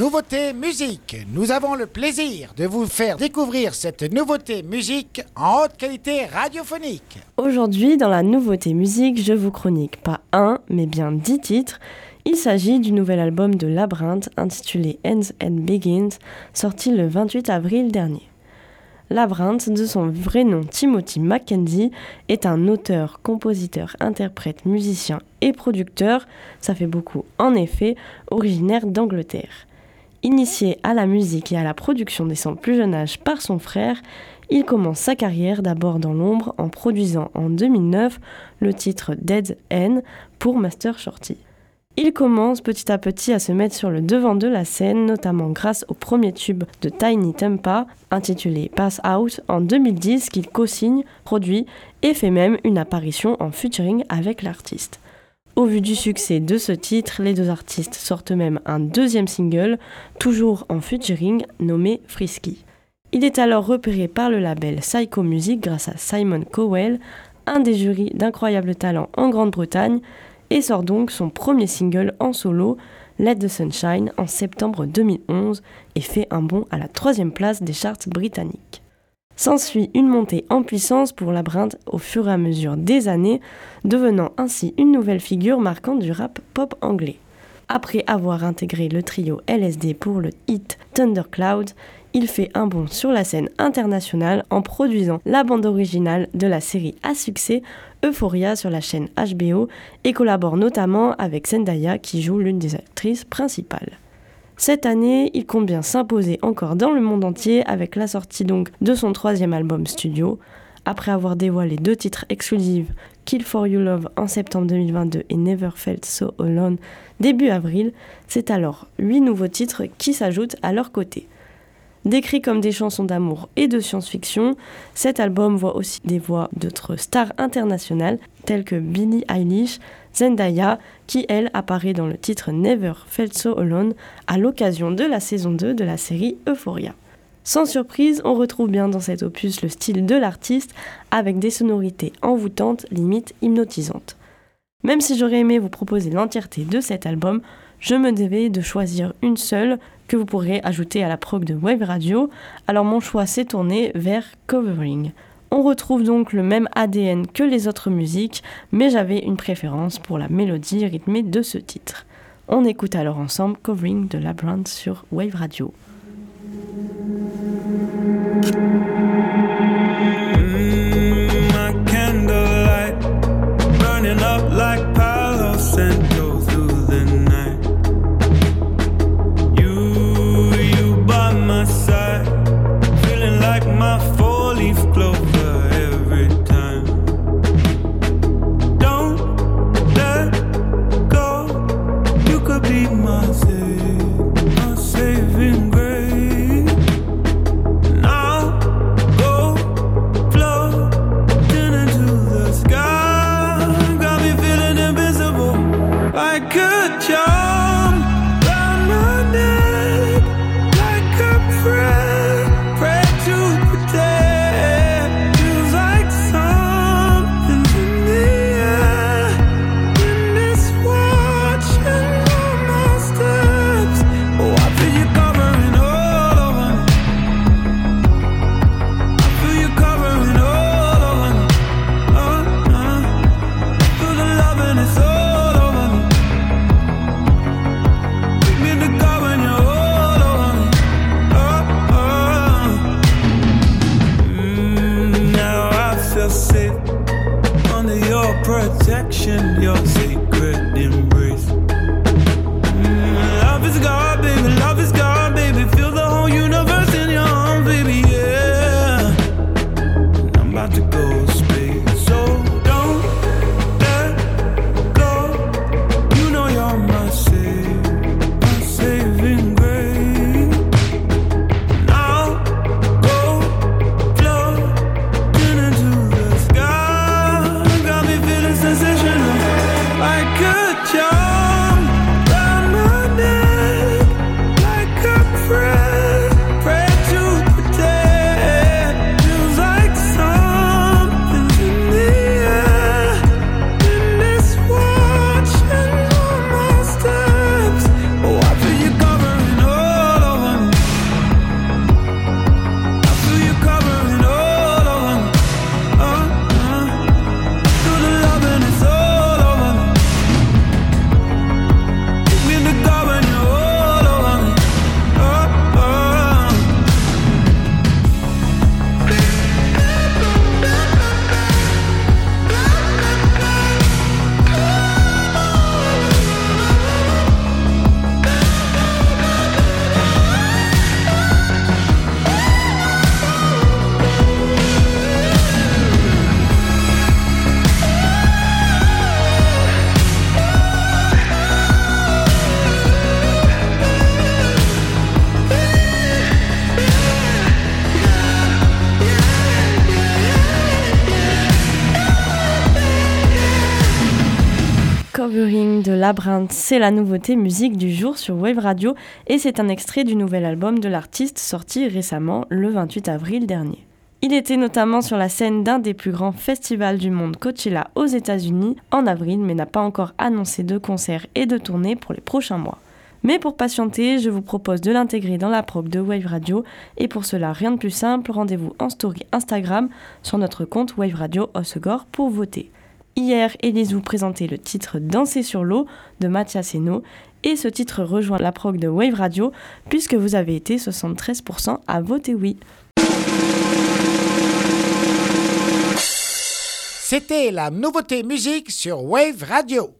Nouveauté musique. Nous avons le plaisir de vous faire découvrir cette nouveauté musique en haute qualité radiophonique. Aujourd'hui, dans la nouveauté musique, je vous chronique pas un, mais bien dix titres. Il s'agit du nouvel album de Labyrinthe intitulé Ends and Begins, sorti le 28 avril dernier. Labyrinthe, de son vrai nom Timothy Mackenzie, est un auteur, compositeur, interprète, musicien et producteur, ça fait beaucoup en effet, originaire d'Angleterre. Initié à la musique et à la production dès son plus jeune âge par son frère, il commence sa carrière d'abord dans l'ombre en produisant en 2009 le titre Dead End pour Master Shorty. Il commence petit à petit à se mettre sur le devant de la scène, notamment grâce au premier tube de Tiny Tempa, intitulé Pass Out, en 2010, qu'il co-signe, produit et fait même une apparition en featuring avec l'artiste. Au vu du succès de ce titre, les deux artistes sortent même un deuxième single, toujours en featuring, nommé Frisky. Il est alors repéré par le label Psycho Music grâce à Simon Cowell, un des jurys d'incroyable talent en Grande-Bretagne, et sort donc son premier single en solo, Let the Sunshine, en septembre 2011 et fait un bond à la troisième place des charts britanniques. S'ensuit une montée en puissance pour Labyrinthe au fur et à mesure des années, devenant ainsi une nouvelle figure marquante du rap pop anglais. Après avoir intégré le trio LSD pour le hit Thundercloud, il fait un bond sur la scène internationale en produisant la bande originale de la série à succès Euphoria sur la chaîne HBO et collabore notamment avec Zendaya qui joue l'une des actrices principales. Cette année, il compte bien s'imposer encore dans le monde entier avec la sortie donc de son troisième album studio. Après avoir dévoilé deux titres exclusifs, Kill for You Love en septembre 2022 et Never Felt So Alone début avril, c'est alors huit nouveaux titres qui s'ajoutent à leur côté. Décrit comme des chansons d'amour et de science-fiction, cet album voit aussi des voix d'autres stars internationales telles que Billie Eilish, Zendaya, qui elle apparaît dans le titre Never Felt So Alone à l'occasion de la saison 2 de la série Euphoria. Sans surprise, on retrouve bien dans cet opus le style de l'artiste avec des sonorités envoûtantes, limite hypnotisantes. Même si j'aurais aimé vous proposer l'entièreté de cet album, je me devais de choisir une seule que vous pourrez ajouter à la prog de Wave Radio, alors mon choix s'est tourné vers Covering. On retrouve donc le même ADN que les autres musiques, mais j'avais une préférence pour la mélodie rythmée de ce titre. On écoute alors ensemble Covering de Labyrinth sur Wave Radio. attraction, your secret embrace. Mm, love is garbage, love is De Labyrinthe, c'est la nouveauté musique du jour sur Wave Radio et c'est un extrait du nouvel album de l'artiste sorti récemment le 28 avril dernier. Il était notamment sur la scène d'un des plus grands festivals du monde, Coachella, aux États-Unis, en avril, mais n'a pas encore annoncé de concerts et de tournées pour les prochains mois. Mais pour patienter, je vous propose de l'intégrer dans la prog de Wave Radio, et pour cela, rien de plus simple, rendez-vous en story Instagram sur notre compte Wave Radio Osegor pour voter. Hier, Elise vous présentait le titre Danser sur l'eau de Mathias Eno et ce titre rejoint la prog de Wave Radio puisque vous avez été 73% à voter oui. C'était la nouveauté musique sur Wave Radio.